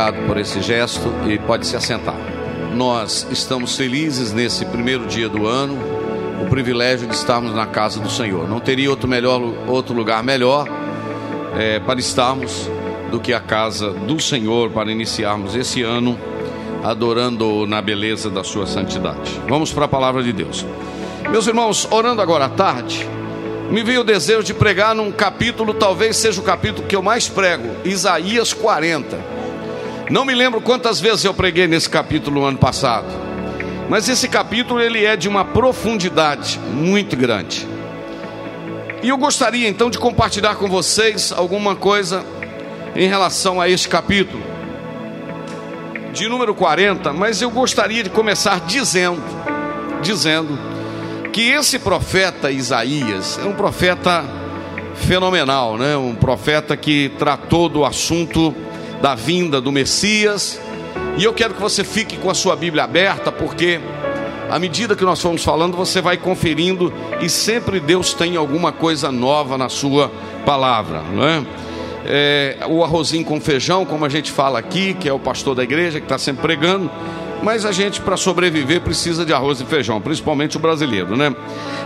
Obrigado por esse gesto e pode se assentar. Nós estamos felizes nesse primeiro dia do ano, o privilégio de estarmos na casa do Senhor. Não teria outro, melhor, outro lugar melhor é, para estarmos do que a casa do Senhor para iniciarmos esse ano adorando na beleza da sua santidade. Vamos para a palavra de Deus. Meus irmãos, orando agora à tarde, me veio o desejo de pregar num capítulo, talvez seja o capítulo que eu mais prego, Isaías 40. Não me lembro quantas vezes eu preguei nesse capítulo no ano passado, mas esse capítulo ele é de uma profundidade muito grande. E eu gostaria então de compartilhar com vocês alguma coisa em relação a este capítulo de número 40, mas eu gostaria de começar dizendo, dizendo que esse profeta Isaías é um profeta fenomenal, né? Um profeta que tratou do assunto da vinda do Messias. E eu quero que você fique com a sua Bíblia aberta, porque à medida que nós formos falando, você vai conferindo e sempre Deus tem alguma coisa nova na sua palavra, não é? é o arrozinho com feijão, como a gente fala aqui, que é o pastor da igreja que está sempre pregando mas a gente, para sobreviver, precisa de arroz e feijão, principalmente o brasileiro, né?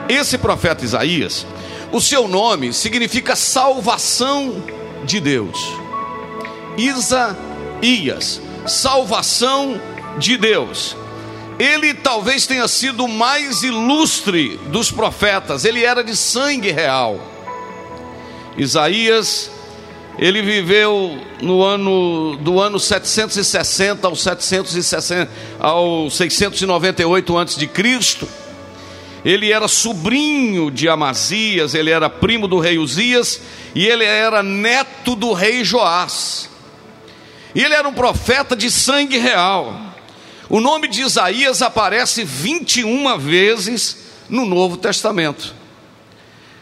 Esse profeta Isaías, o seu nome significa salvação de Deus. Isaías, salvação de Deus. Ele talvez tenha sido o mais ilustre dos profetas, ele era de sangue real. Isaías ele viveu no ano do ano 760 ao 760 ao 698 antes de Cristo. Ele era sobrinho de Amazias, ele era primo do rei Uzias e ele era neto do rei Joás. E ele era um profeta de sangue real. O nome de Isaías aparece 21 vezes no Novo Testamento.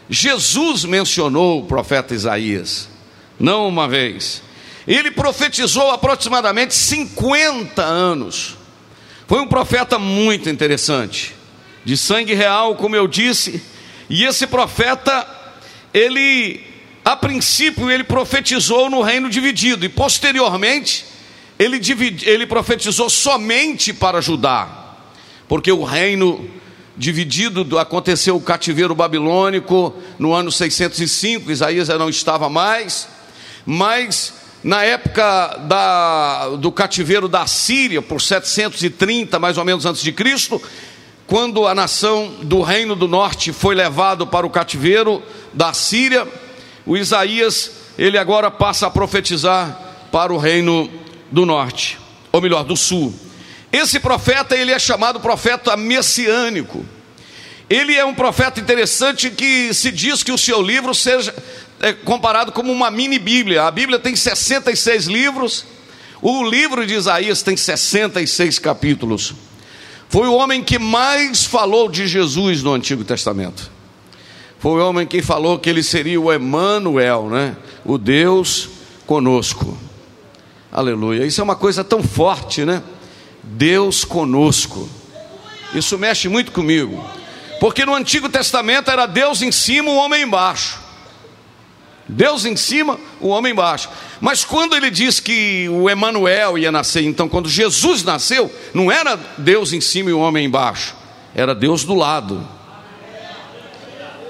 Jesus mencionou o profeta Isaías não uma vez. Ele profetizou aproximadamente 50 anos. Foi um profeta muito interessante, de sangue real, como eu disse. E esse profeta, ele, a princípio, ele profetizou no reino dividido, e posteriormente, ele, dividi, ele profetizou somente para Judá, porque o reino dividido aconteceu o cativeiro babilônico no ano 605, Isaías já não estava mais mas na época da, do cativeiro da Síria, por 730 mais ou menos antes de Cristo, quando a nação do Reino do Norte foi levado para o cativeiro da Síria, o Isaías, ele agora passa a profetizar para o Reino do Norte, ou melhor, do Sul. Esse profeta, ele é chamado profeta messiânico. Ele é um profeta interessante que se diz que o seu livro seja é comparado como uma mini Bíblia. A Bíblia tem 66 livros, o livro de Isaías tem 66 capítulos. Foi o homem que mais falou de Jesus no Antigo Testamento. Foi o homem que falou que ele seria o Emanuel, né? O Deus conosco. Aleluia. Isso é uma coisa tão forte, né? Deus conosco. Isso mexe muito comigo. Porque no Antigo Testamento era Deus em cima, o homem embaixo. Deus em cima, o homem embaixo. Mas quando ele diz que o Emanuel ia nascer, então quando Jesus nasceu, não era Deus em cima e o homem embaixo, era Deus do lado.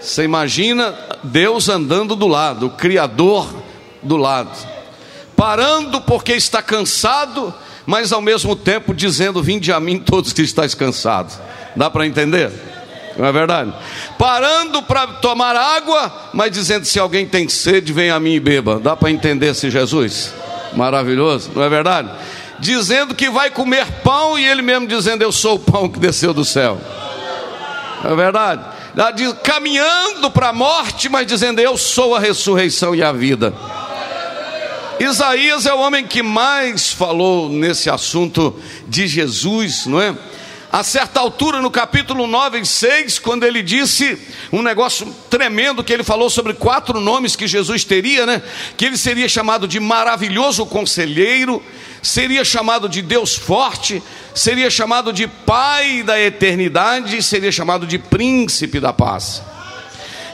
Você imagina Deus andando do lado, o Criador do lado, parando porque está cansado, mas ao mesmo tempo dizendo: Vinde a mim todos que estáis cansados. Dá para entender? Não é verdade? Parando para tomar água, mas dizendo: Se alguém tem sede, vem a mim e beba. Dá para entender esse Jesus? Maravilhoso, não é verdade? Dizendo que vai comer pão e ele mesmo dizendo: Eu sou o pão que desceu do céu. É verdade? Caminhando para a morte, mas dizendo: Eu sou a ressurreição e a vida. Isaías é o homem que mais falou nesse assunto de Jesus, não é? A certa altura, no capítulo 9 e 6, quando ele disse um negócio tremendo, que ele falou sobre quatro nomes que Jesus teria, né? Que ele seria chamado de maravilhoso conselheiro, seria chamado de Deus forte, seria chamado de Pai da eternidade, seria chamado de Príncipe da paz.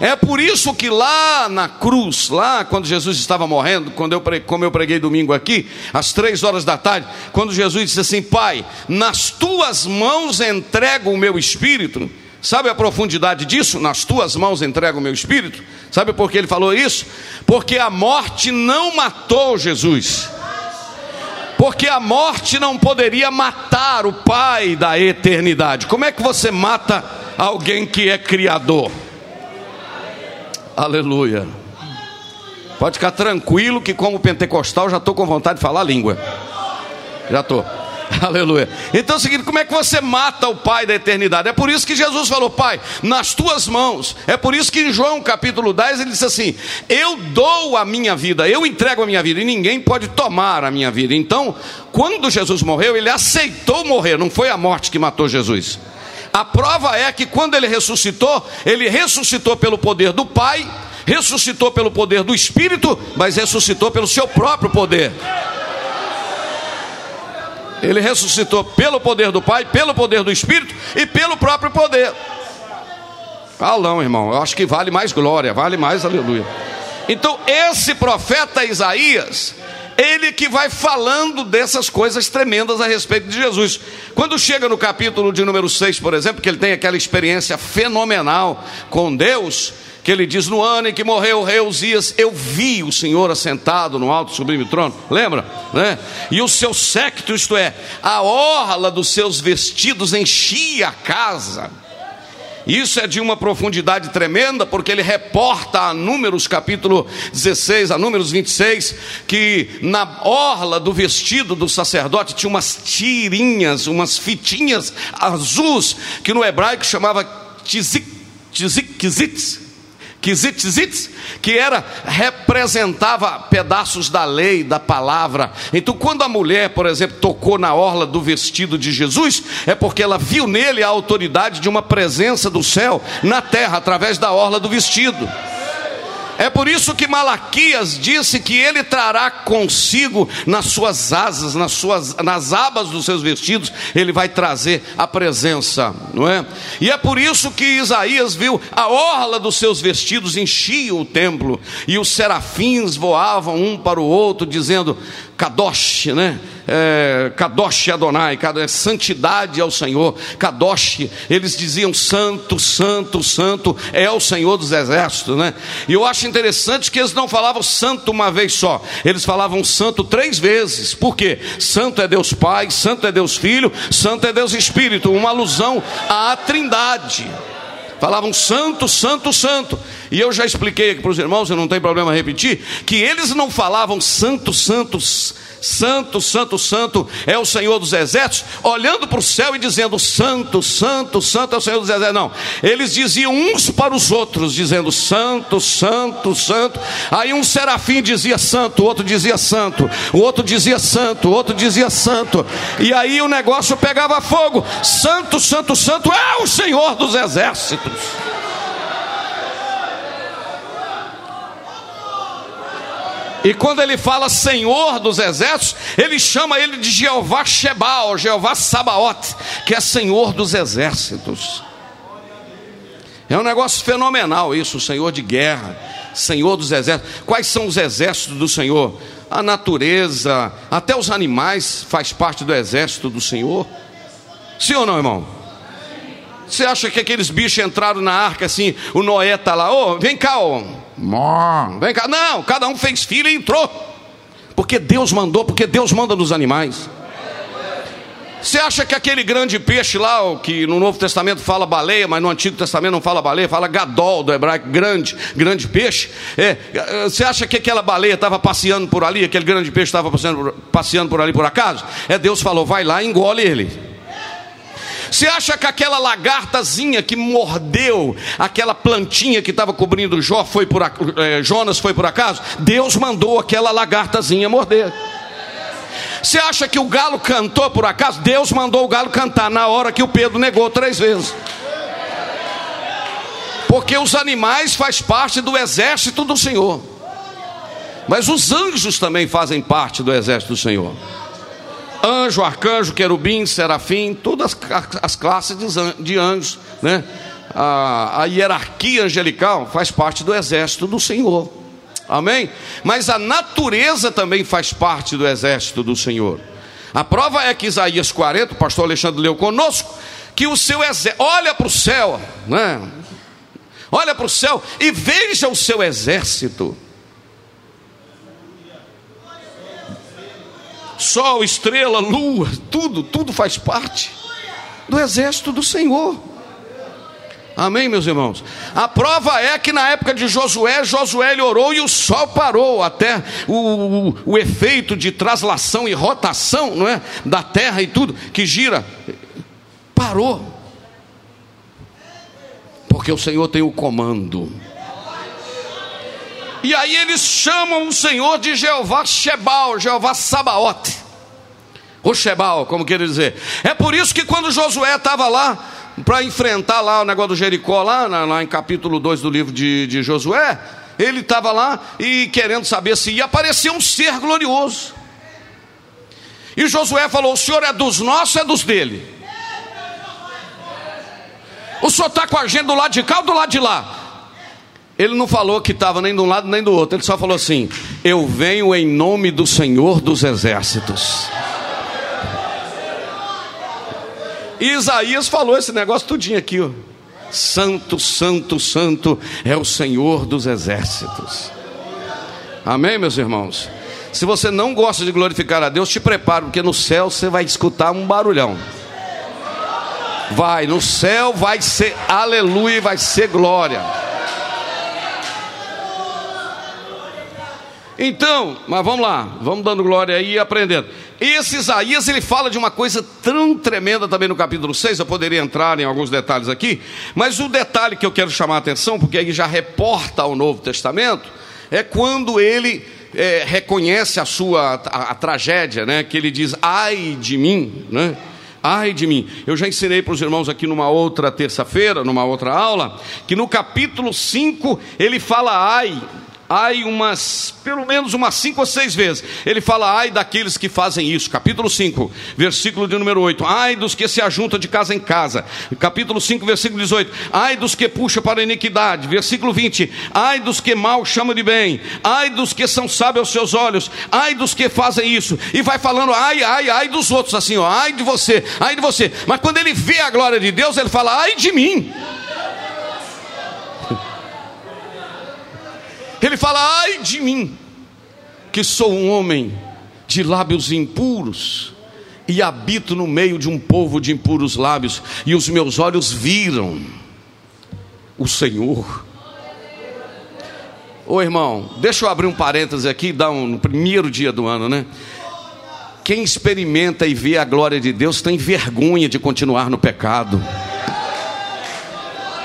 É por isso que lá na cruz, lá quando Jesus estava morrendo, quando eu, como eu preguei domingo aqui, às três horas da tarde, quando Jesus disse assim: Pai, nas tuas mãos entrego o meu espírito. Sabe a profundidade disso? Nas tuas mãos entrego o meu espírito. Sabe por que ele falou isso? Porque a morte não matou Jesus. Porque a morte não poderia matar o Pai da eternidade. Como é que você mata alguém que é criador? Aleluia. Pode ficar tranquilo que, como pentecostal, já estou com vontade de falar a língua. Já estou. Aleluia. Então é o seguinte: como é que você mata o Pai da eternidade? É por isso que Jesus falou, Pai, nas tuas mãos. É por isso que em João capítulo 10 ele disse assim: Eu dou a minha vida, eu entrego a minha vida, e ninguém pode tomar a minha vida. Então, quando Jesus morreu, ele aceitou morrer, não foi a morte que matou Jesus. A prova é que quando ele ressuscitou, ele ressuscitou pelo poder do Pai, ressuscitou pelo poder do Espírito, mas ressuscitou pelo seu próprio poder. Ele ressuscitou pelo poder do Pai, pelo poder do Espírito e pelo próprio poder. Não, irmão, eu acho que vale mais glória, vale mais aleluia. Então, esse profeta Isaías, ele que vai falando dessas coisas tremendas a respeito de Jesus. Quando chega no capítulo de número 6, por exemplo, que ele tem aquela experiência fenomenal com Deus, que ele diz: No ano em que morreu o rei Uzias, eu vi o Senhor assentado no alto sublime trono. Lembra? Né? E o seu séquito, isto é, a orla dos seus vestidos enchia a casa. Isso é de uma profundidade tremenda, porque ele reporta a Números capítulo 16, a Números 26, que na orla do vestido do sacerdote tinha umas tirinhas, umas fitinhas azuis, que no hebraico chamava tzitzit, Kizitzitzitz, que era representava pedaços da lei, da palavra. Então, quando a mulher, por exemplo, tocou na orla do vestido de Jesus, é porque ela viu nele a autoridade de uma presença do céu na terra através da orla do vestido. É por isso que Malaquias disse que ele trará consigo nas suas asas, nas suas nas abas dos seus vestidos, ele vai trazer a presença, não é? E é por isso que Isaías viu a orla dos seus vestidos enchia o templo e os serafins voavam um para o outro dizendo: Kadosh, né? É, Kadosh Adonai, é santidade ao Senhor, Kadosh, eles diziam santo, santo, santo, é o Senhor dos exércitos, né? E eu acho interessante que eles não falavam santo uma vez só, eles falavam santo três vezes, por quê? Santo é Deus Pai, santo é Deus Filho, santo é Deus Espírito, uma alusão à trindade. Falavam santo, santo, santo. E eu já expliquei aqui para os irmãos, eu não tem problema repetir, que eles não falavam santo, santos, santo, santo, santo é o Senhor dos exércitos, olhando para o céu e dizendo santo, santo, santo é o Senhor dos exércitos. Não, eles diziam uns para os outros, dizendo santo, santo, santo. Aí um serafim dizia santo, o outro dizia santo, o outro dizia santo, o outro dizia santo. E aí o negócio pegava fogo. Santo, santo, santo é o Senhor dos exércitos. E quando ele fala Senhor dos exércitos, ele chama ele de Jeová Shebal, Jeová Sabaote, que é Senhor dos exércitos. É um negócio fenomenal isso, Senhor de guerra. Senhor dos exércitos. Quais são os exércitos do Senhor? A natureza, até os animais faz parte do exército do Senhor. Sim ou não, irmão? Você acha que aqueles bichos entraram na arca assim, o Noé está lá, ô, oh, vem cá, ô, oh. Vem cá. Não, cada um fez filho e entrou. Porque Deus mandou, porque Deus manda nos animais. Você acha que aquele grande peixe lá, que no Novo Testamento fala baleia, mas no Antigo Testamento não fala baleia, fala gadol do hebraico, grande, grande peixe. É, você acha que aquela baleia estava passeando por ali, aquele grande peixe estava passeando, passeando por ali por acaso? É Deus falou, vai lá e engole ele. Você acha que aquela lagartazinha que mordeu aquela plantinha que estava cobrindo Jó foi por, é, Jonas foi por acaso? Deus mandou aquela lagartazinha morder. Você acha que o galo cantou por acaso? Deus mandou o galo cantar na hora que o Pedro negou três vezes. Porque os animais faz parte do exército do Senhor. Mas os anjos também fazem parte do exército do Senhor. Anjo, arcanjo, querubim, serafim, todas as classes de anjos, né? A, a hierarquia angelical faz parte do exército do Senhor. Amém? Mas a natureza também faz parte do exército do Senhor. A prova é que Isaías 40, o pastor Alexandre leu conosco, que o seu exército, olha para o céu, né? Olha para o céu e veja o seu exército. Sol, estrela, lua, tudo, tudo faz parte do exército do Senhor. Amém, meus irmãos? A prova é que na época de Josué, Josué ele orou e o sol parou, até o, o, o efeito de traslação e rotação, não é? Da terra e tudo que gira, parou. Porque o Senhor tem o comando. E aí eles chamam o Senhor de Jeová Shebal, Jeová Sabaote. O Shebal, como quer dizer. É por isso que quando Josué estava lá, para enfrentar lá o negócio do Jericó, lá, lá em capítulo 2 do livro de, de Josué, ele estava lá e querendo saber se ia aparecer um ser glorioso. E Josué falou: O senhor é dos nossos, é dos dele. O senhor está com a gente do lado de cá ou do lado de lá? Ele não falou que estava nem de um lado nem do outro, ele só falou assim: Eu venho em nome do Senhor dos Exércitos. E Isaías falou esse negócio tudinho aqui, ó. Santo, santo, santo é o Senhor dos exércitos. Amém, meus irmãos? Se você não gosta de glorificar a Deus, te prepare, porque no céu você vai escutar um barulhão. Vai, no céu vai ser aleluia, vai ser glória. Então, mas vamos lá, vamos dando glória aí e aprendendo. Esse Isaías, ele fala de uma coisa tão tremenda também no capítulo 6, eu poderia entrar em alguns detalhes aqui, mas o detalhe que eu quero chamar a atenção, porque aí já reporta ao Novo Testamento, é quando ele é, reconhece a sua a, a, tragédia, né? Que ele diz, ai de mim, né? Ai de mim. Eu já ensinei para os irmãos aqui numa outra terça-feira, numa outra aula, que no capítulo 5 ele fala ai ai umas, pelo menos umas cinco ou seis vezes. Ele fala, ai daqueles que fazem isso. Capítulo 5, versículo de número 8. Ai dos que se ajuntam de casa em casa. Capítulo 5, versículo 18. Ai dos que puxam para a iniquidade. Versículo 20. Ai dos que mal chamam de bem. Ai dos que são sábios aos seus olhos. Ai dos que fazem isso. E vai falando, ai, ai, ai dos outros, assim, ó. Ai de você, ai de você. Mas quando ele vê a glória de Deus, ele fala, ai de mim. Ele fala: ai de mim, que sou um homem de lábios impuros e habito no meio de um povo de impuros lábios, e os meus olhos viram o Senhor. Ô irmão, deixa eu abrir um parêntese aqui, dá um, no primeiro dia do ano, né? Quem experimenta e vê a glória de Deus tem vergonha de continuar no pecado.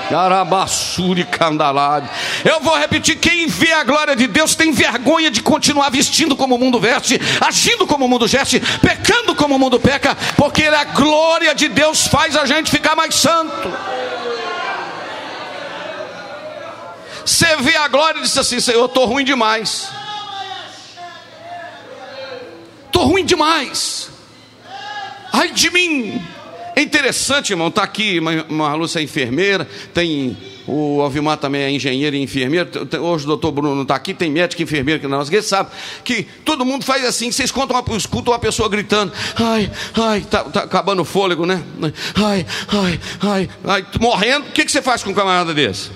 Carabassuri candalade. Eu vou repetir: quem vê a glória de Deus tem vergonha de continuar vestindo como o mundo veste, agindo como o mundo geste, pecando como o mundo peca, porque a glória de Deus faz a gente ficar mais santo. Você vê a glória e diz assim: Senhor, estou ruim demais. Estou ruim demais. Ai de mim. É interessante, irmão, está aqui, uma Lúcia é enfermeira, tem o Alvimar também é engenheiro e enfermeiro. Hoje o doutor Bruno está aqui, tem médico e enfermeiro que não. Ninguém sabe que todo mundo faz assim. Vocês contam escutam uma pessoa gritando: ai, ai, tá, tá acabando o fôlego, né? Ai, ai, ai, ai, morrendo. O que, que você faz com um camarada desse?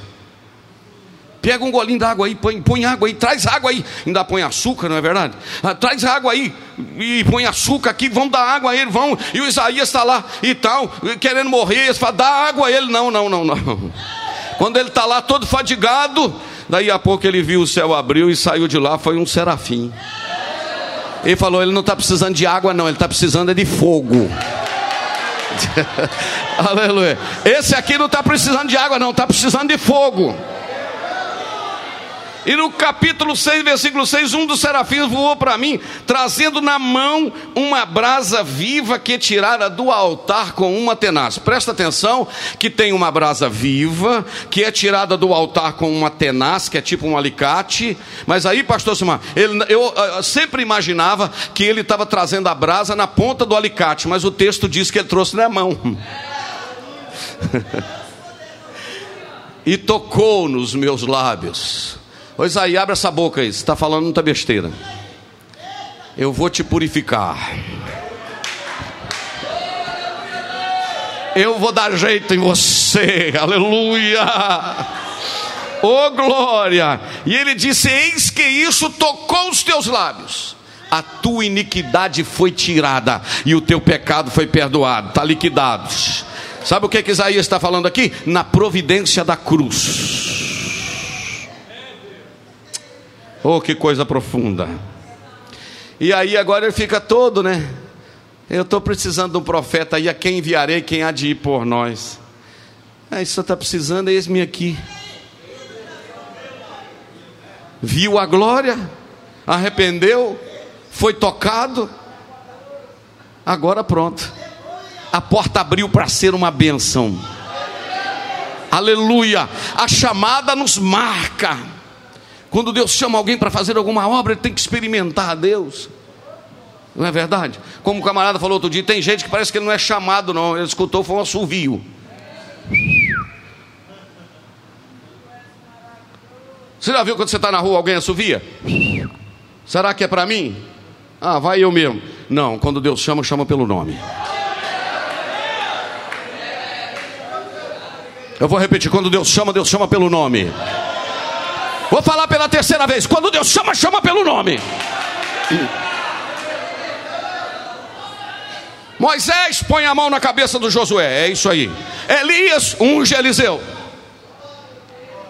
Pega um golinho d'água aí, põe, põe água aí, traz água aí. Ainda põe açúcar, não é verdade? Ah, traz água aí e põe açúcar aqui, vão dar água a ele, vão. E o Isaías está lá e tal, querendo morrer. Eles falam, dá água a ele. Não, não, não, não. Quando ele está lá todo fadigado, daí a pouco ele viu o céu abriu e saiu de lá, foi um serafim. Ele falou: ele não está precisando de água, não, ele está precisando é de fogo. Aleluia. Esse aqui não está precisando de água, não, está precisando de fogo. E no capítulo 6, versículo 6, um dos serafins voou para mim, trazendo na mão uma brasa viva que tirara do altar com uma tenaz. Presta atenção que tem uma brasa viva, que é tirada do altar com uma tenaz, que é tipo um alicate. Mas aí, pastor Simar, ele, eu, eu sempre imaginava que ele estava trazendo a brasa na ponta do alicate, mas o texto diz que ele trouxe na mão. e tocou nos meus lábios Pois aí, abre essa boca aí, você está falando muita besteira. Eu vou te purificar. Eu vou dar jeito em você, aleluia. Oh glória! E ele disse: Eis que isso tocou os teus lábios, a tua iniquidade foi tirada e o teu pecado foi perdoado, está liquidado. Sabe o que, que Isaías está falando aqui? Na providência da cruz. Oh, que coisa profunda. E aí agora ele fica todo, né? Eu estou precisando de um profeta aí, a quem enviarei, quem há de ir por nós. É, isso está precisando, eis-me aqui. Viu a glória, arrependeu, foi tocado, agora pronto. A porta abriu para ser uma bênção. Aleluia. A chamada nos marca. Quando Deus chama alguém para fazer alguma obra, ele tem que experimentar a Deus. Não é verdade? Como o camarada falou outro dia, tem gente que parece que ele não é chamado, não. Ele escutou, foi um assovio. Você já viu quando você está na rua alguém assovia? Será que é para mim? Ah, vai eu mesmo. Não, quando Deus chama, chama pelo nome. Eu vou repetir: quando Deus chama, Deus chama pelo nome. Vou falar pela terceira vez. Quando Deus chama, chama pelo nome. Moisés põe a mão na cabeça do Josué. É isso aí. Elias unge Eliseu.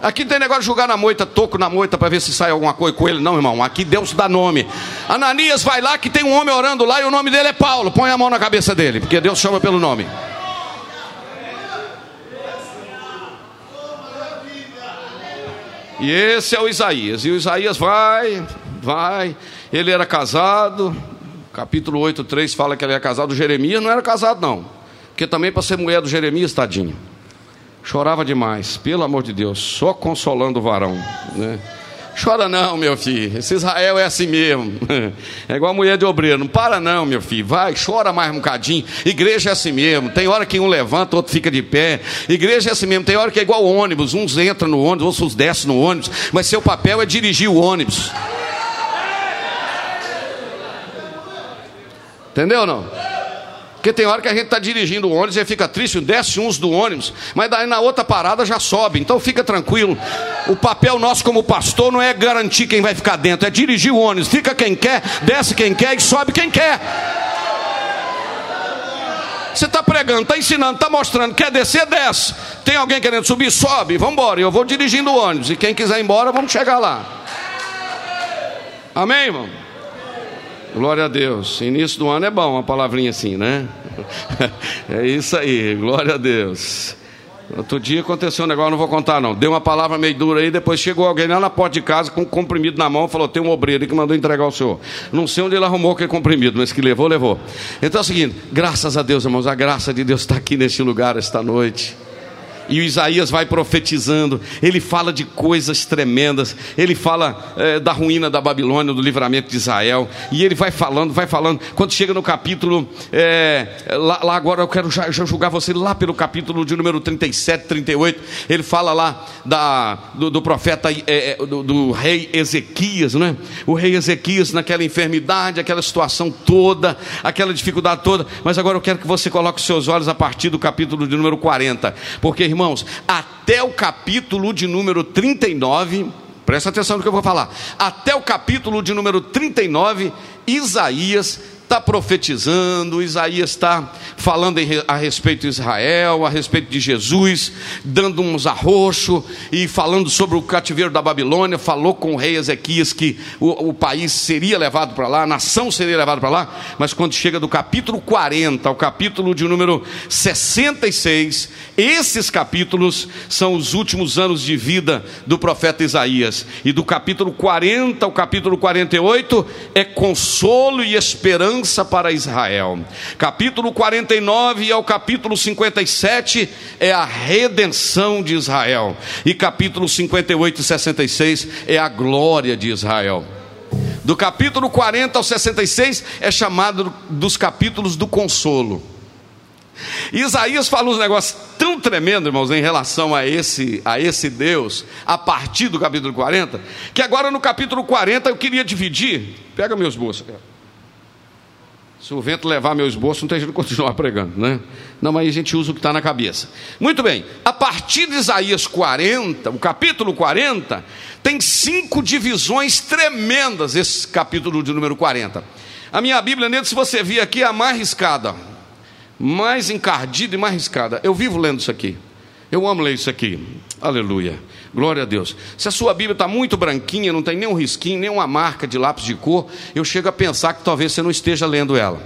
Aqui tem negócio de jogar na moita, toco na moita para ver se sai alguma coisa com ele. Não, irmão. Aqui Deus dá nome. Ananias vai lá que tem um homem orando lá e o nome dele é Paulo. Põe a mão na cabeça dele, porque Deus chama pelo nome. E esse é o Isaías. E o Isaías vai, vai. Ele era casado. Capítulo 8, 3 fala que ele era casado. O Jeremias não era casado, não. Porque também para ser mulher do Jeremias, tadinho. Chorava demais, pelo amor de Deus, só consolando o varão. Né? Chora não, meu filho. Esse Israel é assim mesmo. É igual a mulher de obreiro. Não para não, meu filho. Vai, chora mais um bocadinho. Igreja é assim mesmo. Tem hora que um levanta, outro fica de pé. Igreja é assim mesmo. Tem hora que é igual ônibus. Uns entram no ônibus, outros descem no ônibus. Mas seu papel é dirigir o ônibus. Entendeu ou não? Porque tem hora que a gente está dirigindo o ônibus e fica triste, desce uns do ônibus, mas daí na outra parada já sobe. Então fica tranquilo. O papel nosso como pastor não é garantir quem vai ficar dentro, é dirigir o ônibus. Fica quem quer, desce quem quer e sobe quem quer. Você está pregando, está ensinando, está mostrando, quer descer, desce. Tem alguém querendo subir, sobe, vamos embora. Eu vou dirigindo o ônibus. E quem quiser ir embora, vamos chegar lá. Amém, irmão? Glória a Deus. Início do ano é bom, uma palavrinha assim, né? É isso aí, glória a Deus. Outro dia aconteceu um negócio, não vou contar não. Deu uma palavra meio dura aí, depois chegou alguém lá na porta de casa com um comprimido na mão, falou: tem um obreiro que mandou entregar ao senhor. Não sei onde ele arrumou aquele comprimido, mas que levou, levou. Então é o seguinte, graças a Deus, irmãos, a graça de Deus está aqui neste lugar esta noite. E o Isaías vai profetizando, ele fala de coisas tremendas, ele fala é, da ruína da Babilônia, do livramento de Israel, e ele vai falando, vai falando. Quando chega no capítulo, é, lá, lá, agora eu quero já, já, julgar você, lá pelo capítulo de número 37, 38, ele fala lá da, do, do profeta, é, do, do, rei Ezequias, não é? O rei Ezequias naquela enfermidade, aquela situação toda, aquela dificuldade toda, mas agora eu quero que você coloque os seus olhos a partir do capítulo de número 40, porque irmãos, até o capítulo de número 39, presta atenção no que eu vou falar, até o capítulo de número 39, Isaías está profetizando, Isaías está falando a respeito de Israel, a respeito de Jesus, dando uns arroxo e falando sobre o cativeiro da Babilônia. Falou com o rei Ezequias que o, o país seria levado para lá, a nação seria levada para lá. Mas quando chega do capítulo 40 ao capítulo de número 66, esses capítulos são os últimos anos de vida do profeta Isaías. E do capítulo 40 ao capítulo 48 é consolo e esperança para Israel. Capítulo 49 ao capítulo 57 é a redenção de Israel. E capítulo 58 e 66 é a glória de Israel. Do capítulo 40 ao 66 é chamado dos capítulos do consolo. Isaías fala uns negócios tão tremendos, irmãos, em relação a esse, a esse Deus, a partir do capítulo 40, que agora no capítulo 40 eu queria dividir. Pega meus bolsos. Se o vento levar meu esboço, não tem jeito de continuar pregando, né? Não, mas a gente usa o que está na cabeça. Muito bem, a partir de Isaías 40, o capítulo 40, tem cinco divisões tremendas, esse capítulo de número 40. A minha Bíblia, nele, se você vir aqui, é a mais riscada, mais encardida e mais riscada. Eu vivo lendo isso aqui. Eu amo ler isso aqui. Aleluia. Glória a Deus. Se a sua Bíblia está muito branquinha, não tem nenhum risquinho, nenhuma marca de lápis de cor, eu chego a pensar que talvez você não esteja lendo ela.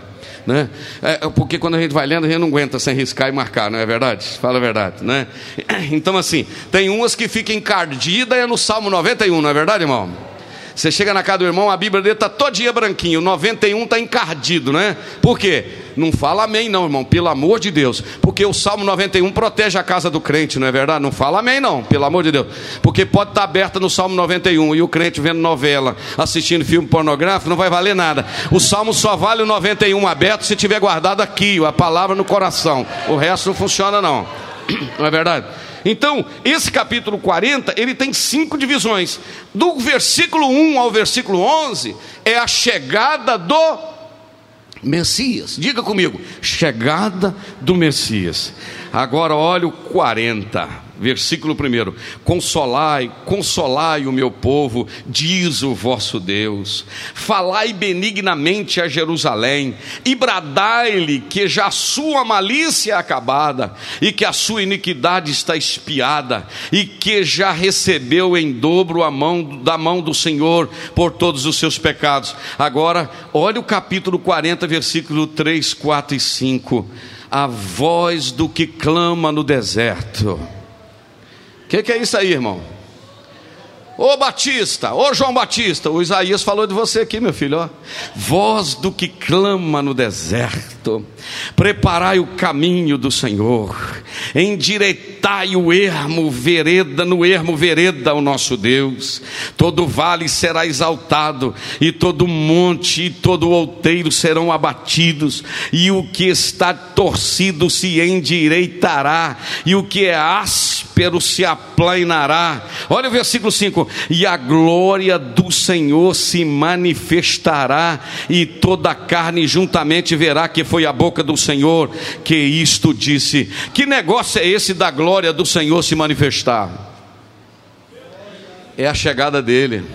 Né? É, é, porque quando a gente vai lendo, a gente não aguenta sem riscar e marcar, não é verdade? Fala a verdade, né? Então, assim, tem umas que ficam encardidas, é no Salmo 91, não é verdade, irmão? Você chega na casa do irmão, a Bíblia dele está todinha branquinho, o 91 está encardido, né? Por quê? Não fala amém, não, irmão, pelo amor de Deus. Porque o Salmo 91 protege a casa do crente, não é verdade? Não fala amém, não, pelo amor de Deus. Porque pode estar aberta no Salmo 91 e o crente vendo novela, assistindo filme pornográfico, não vai valer nada. O Salmo só vale o 91 aberto se tiver guardado aqui, a palavra no coração. O resto não funciona, não. Não é verdade? Então, esse capítulo 40, ele tem cinco divisões. Do versículo 1 ao versículo 11 é a chegada do Messias. Diga comigo, chegada do Messias. Agora olha o 40 versículo 1: Consolai, consolai o meu povo, diz o vosso Deus. Falai benignamente a Jerusalém e bradai-lhe que já a sua malícia é acabada e que a sua iniquidade está espiada e que já recebeu em dobro a mão da mão do Senhor por todos os seus pecados. Agora, olha o capítulo 40, versículo 3, 4 e 5. A voz do que clama no deserto que, que é isso aí, irmão? Ô Batista, ô João Batista, o Isaías falou de você aqui, meu filho, ó. Voz do que clama no deserto, preparai o caminho do Senhor, endireitai o ermo vereda, no ermo vereda o nosso Deus. Todo vale será exaltado, e todo monte e todo outeiro serão abatidos, e o que está torcido se endireitará, e o que é áspero se aplanará. Olha o versículo 5: E a glória do Senhor se manifestará, e toda a carne juntamente verá que foi a boca do Senhor que isto disse. Que negócio é esse da glória do Senhor se manifestar? É a chegada dele,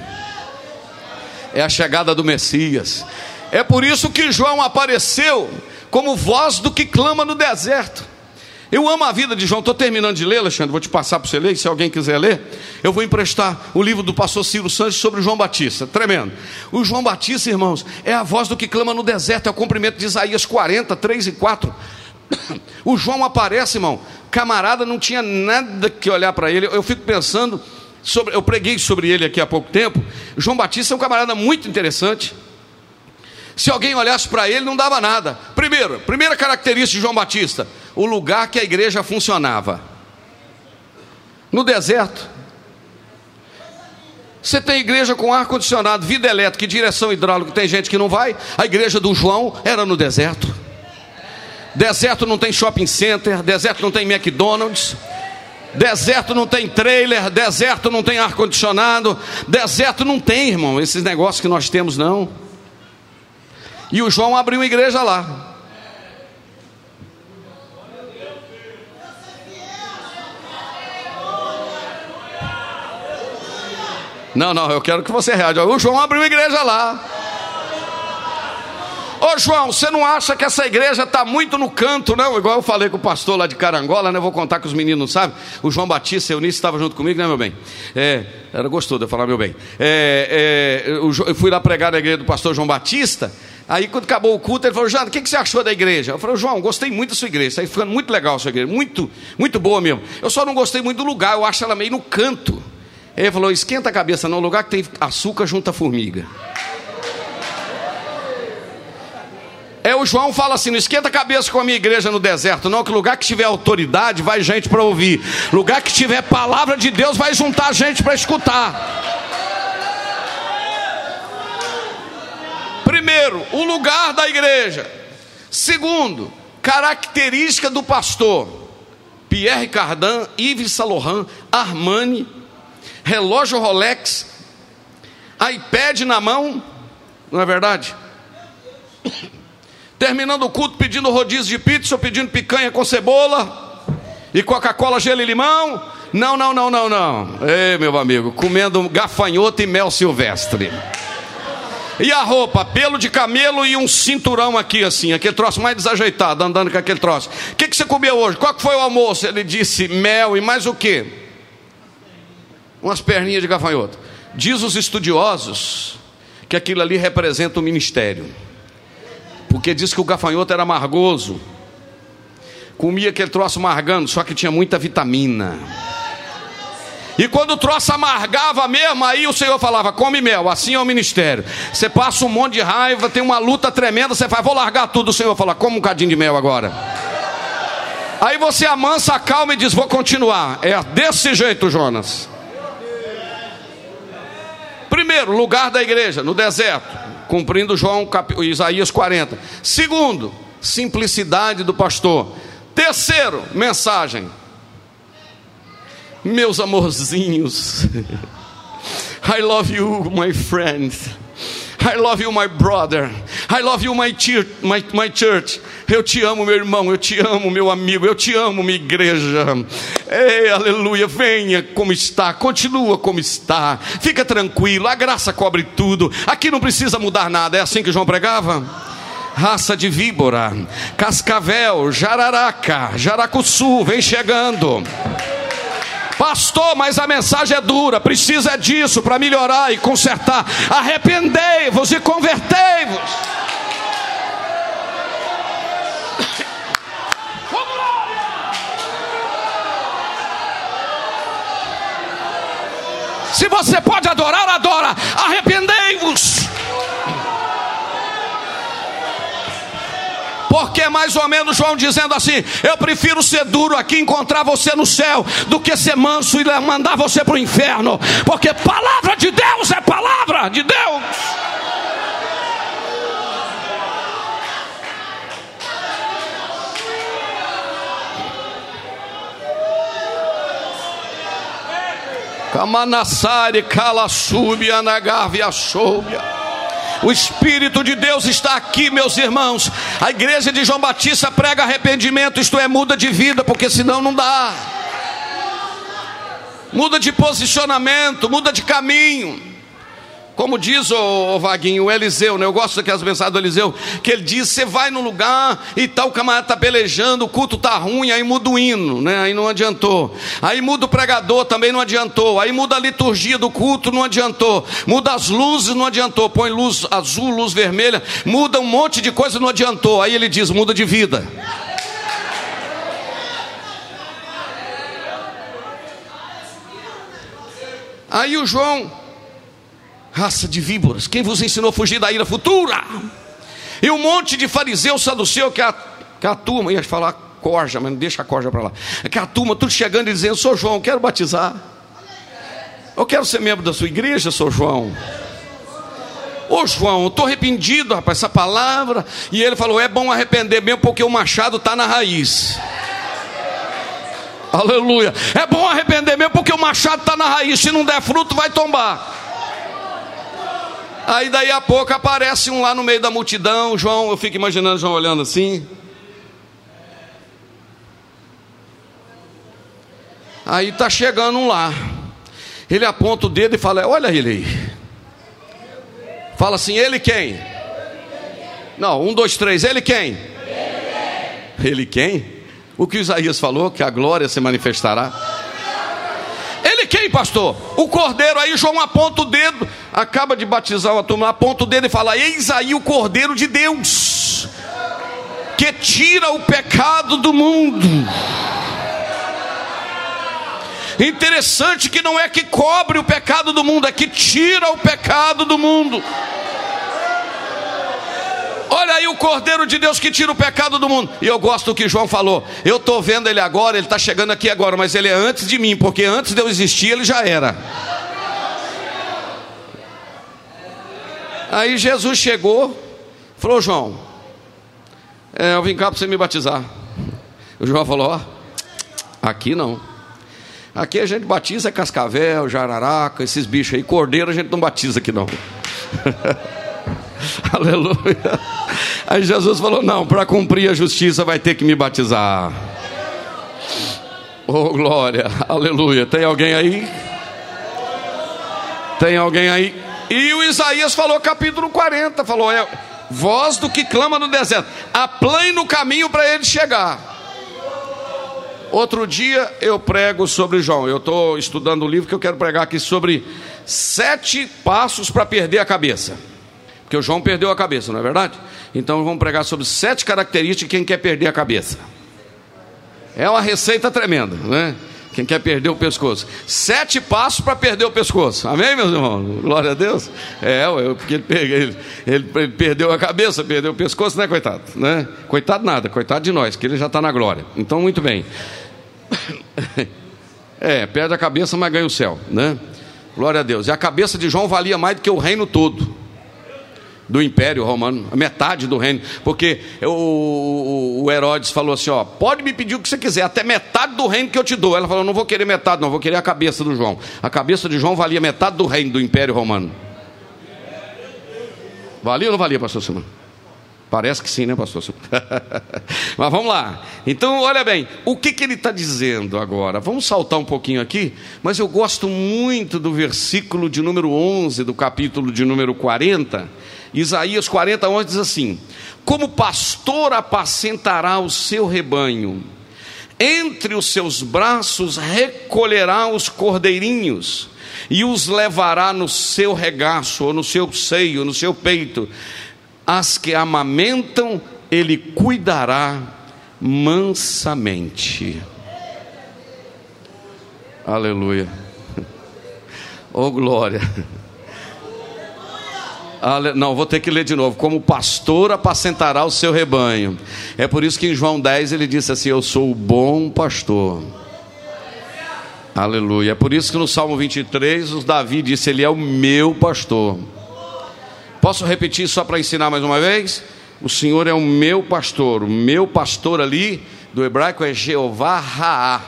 é a chegada do Messias. É por isso que João apareceu como voz do que clama no deserto. Eu amo a vida de João, estou terminando de ler, Alexandre, vou te passar para você ler, se alguém quiser ler, eu vou emprestar o livro do pastor Ciro Santos sobre João Batista, tremendo. O João Batista, irmãos, é a voz do que clama no deserto, é o cumprimento de Isaías 40, 3 e 4. O João aparece, irmão, camarada não tinha nada que olhar para ele, eu fico pensando, sobre, eu preguei sobre ele aqui há pouco tempo, João Batista é um camarada muito interessante, se alguém olhasse para ele, não dava nada. Primeiro, primeira característica de João Batista: o lugar que a igreja funcionava. no deserto. Você tem igreja com ar-condicionado, vida elétrica e direção hidráulica, tem gente que não vai. A igreja do João era no deserto. Deserto não tem shopping center, deserto não tem McDonald's, deserto não tem trailer, deserto não tem ar-condicionado, deserto não tem, irmão, esses negócios que nós temos não. E o João abriu uma igreja lá. Não, não, eu quero que você reaja. O João abriu igreja lá. Ô João, você não acha que essa igreja está muito no canto, não? Igual eu falei com o pastor lá de Carangola, né? Vou contar que os meninos não sabem. O João Batista, Eunice, estava junto comigo, né, meu bem? É, era gostoso de eu falar, meu bem. É, é, eu fui lá pregar na igreja do pastor João Batista. Aí, quando acabou o culto, ele falou: Jana, o que, que você achou da igreja? Eu falei: João, gostei muito da sua igreja. Está ficando muito legal a sua igreja. Muito, muito boa mesmo. Eu só não gostei muito do lugar. Eu acho ela meio no canto. Ele falou: esquenta a cabeça, não. Lugar que tem açúcar junta formiga. É, o João fala assim: não esquenta a cabeça com a minha igreja no deserto, não, que lugar que tiver autoridade, vai gente para ouvir. Lugar que tiver palavra de Deus, vai juntar gente para escutar. Primeiro, o lugar da igreja. Segundo, característica do pastor. Pierre Cardin, Yves Saint Armani, relógio Rolex, iPad na mão, não é verdade? Terminando o culto pedindo rodízio de pizza, ou pedindo picanha com cebola e Coca-Cola, gelo e limão. Não, não, não, não, não. Ei, meu amigo, comendo gafanhoto e mel silvestre. E a roupa, pelo de camelo e um cinturão aqui assim, aquele troço mais desajeitado, andando com aquele troço. O que, que você comeu hoje? Qual que foi o almoço? Ele disse mel e mais o que? umas perninhas de gafanhoto. Diz os estudiosos que aquilo ali representa o ministério, porque diz que o gafanhoto era amargoso, comia aquele troço amargando, só que tinha muita vitamina. E quando o troço amargava mesmo, aí o Senhor falava: come mel, assim é o ministério. Você passa um monte de raiva, tem uma luta tremenda, você fala: vou largar tudo. O Senhor fala: come um cadinho de mel agora. Aí você amansa, acalma e diz: vou continuar. É desse jeito, Jonas. Primeiro, lugar da igreja, no deserto, cumprindo João Isaías 40. Segundo, simplicidade do pastor. Terceiro, mensagem. Meus amorzinhos. I love you, my friend. I love you, my brother. I love you, my my, my church. Eu te amo, meu irmão. Eu te amo, meu amigo. Eu te amo, minha igreja. Ei, aleluia. Venha como está. Continua como está. Fica tranquilo. A graça cobre tudo. Aqui não precisa mudar nada. É assim que João pregava? raça de víbora, cascavel, jararaca, jaracuçu, vem chegando. Pastor, mas a mensagem é dura, precisa disso para melhorar e consertar. Arrependei-vos e convertei-vos. Se você pode adorar, adora. Arrependei-vos. Porque é mais ou menos João dizendo assim: Eu prefiro ser duro aqui, encontrar você no céu, do que ser manso e mandar você para o inferno. Porque palavra de Deus é palavra de Deus. Kamanassari, Kalassubi, Anagávia, Soubia. O Espírito de Deus está aqui, meus irmãos. A igreja de João Batista prega arrependimento, isto é, muda de vida, porque senão não dá. Muda de posicionamento, muda de caminho. Como diz o, Vaguinho, o Eliseu, né? eu gosto daquelas mensagens do Eliseu, que ele diz: você vai no lugar e tal, o camarada está pelejando, o culto está ruim, aí muda o hino, né? aí não adiantou. Aí muda o pregador, também não adiantou. Aí muda a liturgia do culto, não adiantou. Muda as luzes, não adiantou. Põe luz azul, luz vermelha, muda um monte de coisa, não adiantou. Aí ele diz: muda de vida. Aí o João raça de víboras, quem vos ensinou a fugir da ira futura? E um monte de fariseu saduceu que a, que a turma, ia falar corja, mas não deixa a corja para lá. Aquela turma tudo chegando e dizendo: Sou João, eu quero batizar. Eu quero ser membro da sua igreja, sou João. Ô João, estou arrependido, rapaz, essa palavra. E ele falou: é bom arrepender mesmo, porque o machado está na raiz. Aleluia. É bom arrepender mesmo, porque o machado está na raiz. Se não der fruto, vai tombar. Aí daí a pouco aparece um lá no meio da multidão. João, eu fico imaginando João olhando assim. Aí está chegando um lá. Ele aponta o dedo e fala: Olha ele aí. Fala assim: Ele quem? Não, um, dois, três. Ele quem? Ele quem? O que Isaías falou, que a glória se manifestará. Quem, pastor? O cordeiro. Aí João aponta o dedo, acaba de batizar o turma, aponta o dedo e fala: Eis aí o cordeiro de Deus, que tira o pecado do mundo. Interessante que não é que cobre o pecado do mundo, é que tira o pecado do mundo. Olha aí o Cordeiro de Deus que tira o pecado do mundo. E eu gosto do que João falou. Eu estou vendo ele agora, ele está chegando aqui agora, mas ele é antes de mim, porque antes de eu existir ele já era. Aí Jesus chegou, falou: João, é, eu vim cá para você me batizar. O João falou: Ó, aqui não. Aqui a gente batiza cascavel, jararaca, esses bichos aí. Cordeiro a gente não batiza aqui não. Aleluia. Aí Jesus falou: Não, para cumprir a justiça vai ter que me batizar. Oh, glória, aleluia. Tem alguém aí? Tem alguém aí? E o Isaías falou, capítulo 40, falou: é, Voz do que clama no deserto, aplane no caminho para ele chegar. Outro dia eu prego sobre João. Eu estou estudando um livro que eu quero pregar aqui sobre sete passos para perder a cabeça. Porque o João perdeu a cabeça, não é verdade? Então vamos pregar sobre sete características de quem quer perder a cabeça. É uma receita tremenda, né? Quem quer perder o pescoço. Sete passos para perder o pescoço. Amém, meus irmãos? Glória a Deus. É, eu, porque ele, ele, ele, perdeu a cabeça, perdeu o pescoço, né, coitado? Né? Coitado nada, coitado de nós, que ele já está na glória. Então, muito bem. É, perde a cabeça, mas ganha o céu, né? Glória a Deus. E a cabeça de João valia mais do que o reino todo do Império Romano, metade do reino, porque o, o, Herodes falou assim: ó, pode me pedir o que você quiser, até metade do reino que eu te dou. Ela falou: não vou querer metade, não, vou querer a cabeça do João. A cabeça de João valia metade do reino do Império Romano. Valia ou não valia, pastor Simão? Parece que sim, né, pastor? Mas vamos lá. Então, olha bem, o que, que ele está dizendo agora? Vamos saltar um pouquinho aqui, mas eu gosto muito do versículo de número 11 do capítulo de número 40. Isaías 40, 11 diz assim: Como pastor apacentará o seu rebanho, entre os seus braços recolherá os cordeirinhos e os levará no seu regaço, ou no seu seio, no seu peito as que amamentam, ele cuidará mansamente. Aleluia. Oh glória. Não, vou ter que ler de novo. Como pastor apacentará o seu rebanho. É por isso que em João 10 ele disse assim: Eu sou o bom pastor. Aleluia. É por isso que no Salmo 23 os Davi disse: Ele é o meu pastor. Posso repetir só para ensinar mais uma vez? O Senhor é o meu pastor. O meu pastor ali, do hebraico, é Jeová Raá.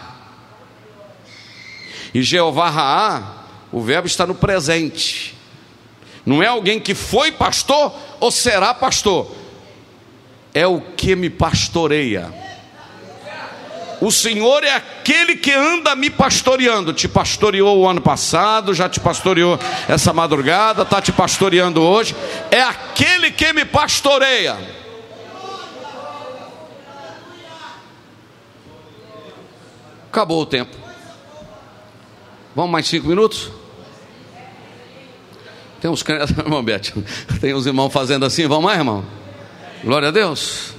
E Jeová Raá, o verbo está no presente. Não é alguém que foi pastor ou será pastor. É o que me pastoreia. O Senhor é aquele que anda me pastoreando. Te pastoreou o ano passado, já te pastoreou essa madrugada, está te pastoreando hoje. É aquele que me pastoreia. Acabou o tempo. Vamos mais cinco minutos? Tem uns irmão Beto, tem uns irmãos fazendo assim, vamos mais, irmão? Glória a Deus.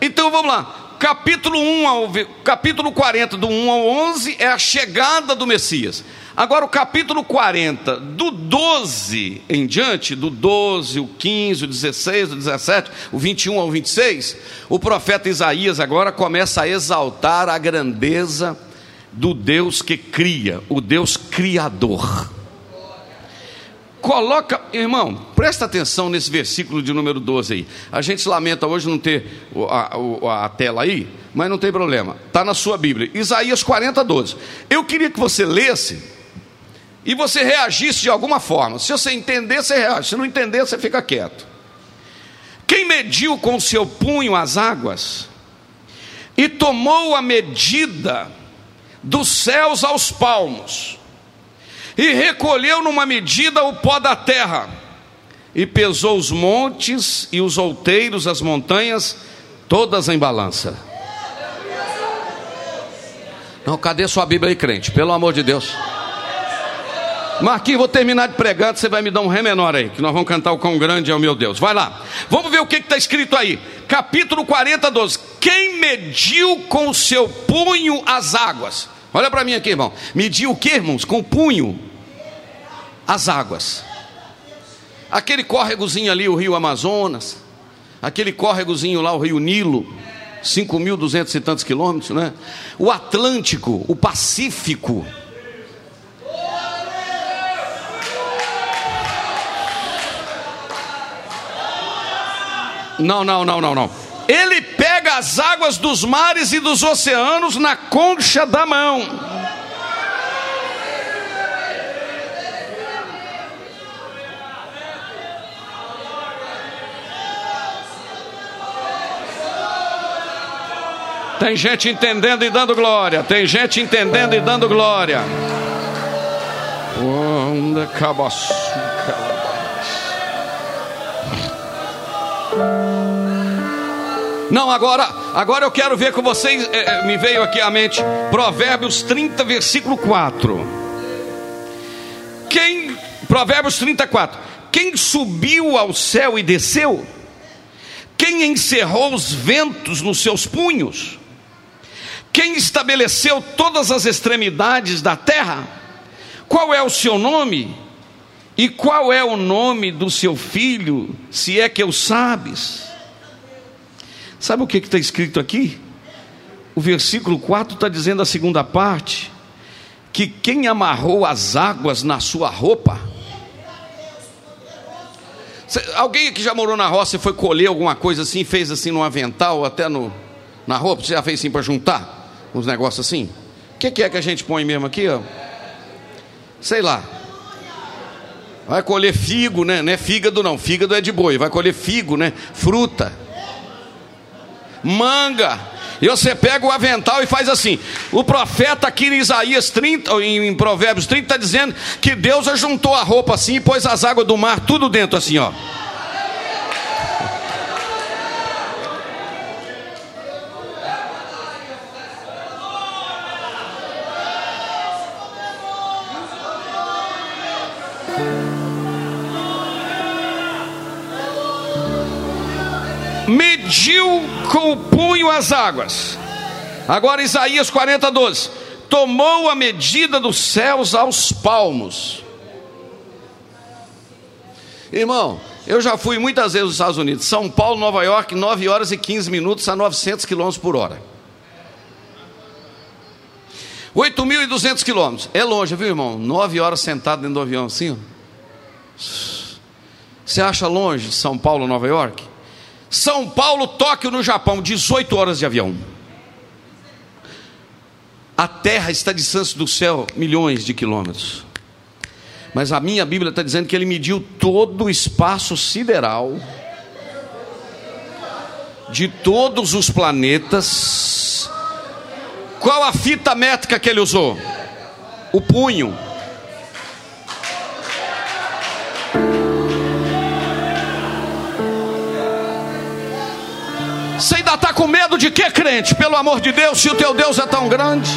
Então vamos lá capítulo 1 ao capítulo 40, do 1 ao 11, é a chegada do Messias. Agora, o capítulo 40, do 12 em diante, do 12, o 15, o 16, o 17, o 21 ao 26, o profeta Isaías agora começa a exaltar a grandeza do Deus que cria, o Deus criador. Coloca, irmão, presta atenção nesse versículo de número 12 aí. A gente lamenta hoje não ter a, a, a tela aí, mas não tem problema. Está na sua Bíblia. Isaías 40, 12. Eu queria que você lesse e você reagisse de alguma forma. Se você entender, você reage. Se não entender, você fica quieto. Quem mediu com seu punho as águas e tomou a medida dos céus aos palmos e recolheu numa medida o pó da terra e pesou os montes e os outeiros, as montanhas, todas em balança. Não, cadê sua Bíblia aí, crente? Pelo amor de Deus. Marquinhos, vou terminar de pregar, você vai me dar um ré menor aí, que nós vamos cantar o quão grande é o meu Deus. Vai lá. Vamos ver o que está escrito aí. Capítulo 40, 12. Quem mediu com o seu punho as águas? Olha para mim aqui, irmão. Mediu o que, irmãos? Com o punho as águas. Aquele córregozinho ali, o rio Amazonas. Aquele córregozinho lá, o rio Nilo. 5.200 e tantos quilômetros, né? O Atlântico, o Pacífico Não, não, não, não, não. Ele pega as águas dos mares e dos oceanos na concha da mão. Tem gente entendendo e dando glória. Tem gente entendendo e dando glória. Onda cabaçuca. Não, agora, agora eu quero ver com vocês, é, me veio aqui à mente, Provérbios 30, versículo 4. Quem, Provérbios 34, quem subiu ao céu e desceu? Quem encerrou os ventos nos seus punhos? Quem estabeleceu todas as extremidades da terra? Qual é o seu nome? E qual é o nome do seu filho, se é que eu sabes? Sabe o que está escrito aqui? O versículo 4 está dizendo a segunda parte: que quem amarrou as águas na sua roupa. Alguém que já morou na roça e foi colher alguma coisa assim, fez assim no avental, até no, na roupa, você já fez assim para juntar uns negócios assim? O que, que, é que a gente põe mesmo aqui? Ó? Sei lá. Vai colher figo, né? Não é fígado, não. Fígado é de boi. Vai colher figo, né? Fruta manga. E você pega o avental e faz assim. O profeta aqui em Isaías 30, em Provérbios 30, está dizendo que Deus ajuntou a roupa assim e pôs as águas do mar tudo dentro assim, ó. Com o punho as águas. Agora Isaías 40, 12. Tomou a medida dos céus aos palmos. Irmão, eu já fui muitas vezes nos Estados Unidos. São Paulo, Nova York, 9 horas e 15 minutos a 900 quilômetros por hora. 8.200 quilômetros. É longe, viu, irmão? 9 horas sentado dentro do avião assim. Você acha longe São Paulo, Nova York? São Paulo, Tóquio, no Japão, 18 horas de avião. A terra está distante do céu milhões de quilômetros. Mas a minha Bíblia está dizendo que ele mediu todo o espaço sideral de todos os planetas. Qual a fita métrica que ele usou? O punho. Com medo de quê, crente? Pelo amor de Deus, se o teu Deus é tão grande.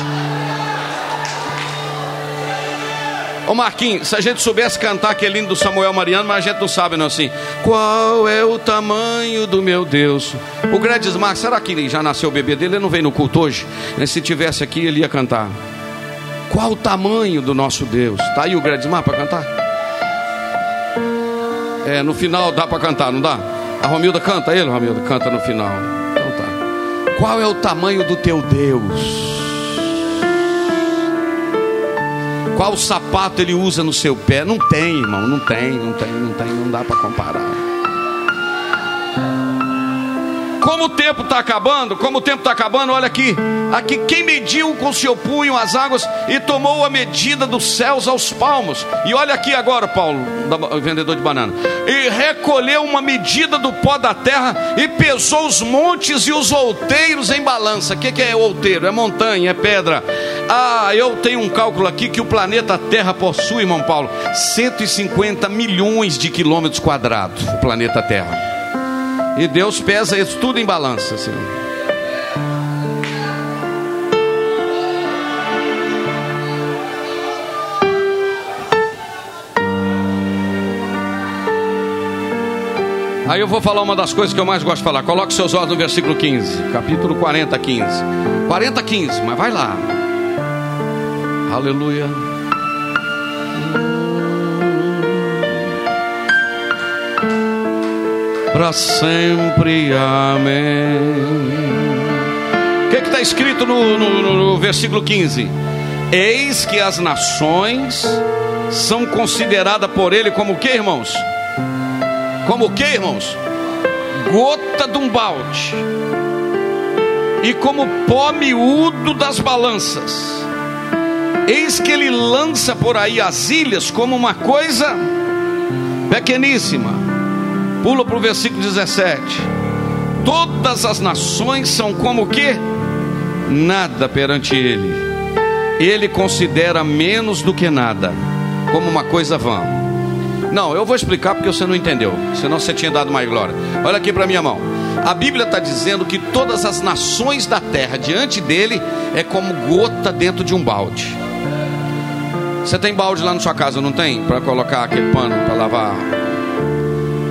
Ô Marquinhos, se a gente soubesse cantar aquele lindo do Samuel Mariano, mas a gente não sabe não assim. Qual é o tamanho do meu Deus? O Gredis Marques, será que ele já nasceu o bebê dele? Ele não veio no culto hoje? Se tivesse aqui, ele ia cantar. Qual o tamanho do nosso Deus? Tá aí o Gredismar para cantar? É, no final dá para cantar, não dá? A Romilda canta, ele, Romilda, canta no final. Qual é o tamanho do teu Deus? Qual sapato ele usa no seu pé? Não tem, irmão, não tem, não tem, não tem, não dá para comparar. Como o tempo está acabando, como o tempo está acabando, olha aqui. Aqui quem mediu com seu punho as águas e tomou a medida dos céus aos palmos. E olha aqui agora, Paulo, vendedor de banana. E recolheu uma medida do pó da terra e pesou os montes e os outeiros em balança. O que, que é outeiro? É montanha, é pedra. Ah, eu tenho um cálculo aqui que o planeta Terra possui, irmão Paulo, 150 milhões de quilômetros quadrados. O planeta Terra. E Deus pesa isso tudo em balança, Senhor. Aí eu vou falar uma das coisas que eu mais gosto de falar. Coloque seus olhos no versículo 15, capítulo 40, 15. 40, 15, mas vai lá. Aleluia. Para sempre. Amém. O que está escrito no, no, no versículo 15? Eis que as nações são consideradas por ele como o que, irmãos? Como o que, irmãos? Gota de um balde. E como pó miúdo das balanças. Eis que ele lança por aí as ilhas como uma coisa pequeníssima. Pula para o versículo 17. Todas as nações são como que? Nada perante ele. Ele considera menos do que nada, como uma coisa vã. Não, eu vou explicar porque você não entendeu, senão você tinha dado mais glória. Olha aqui para minha mão. A Bíblia está dizendo que todas as nações da terra diante dele é como gota dentro de um balde. Você tem balde lá na sua casa, não tem? Para colocar aquele pano para lavar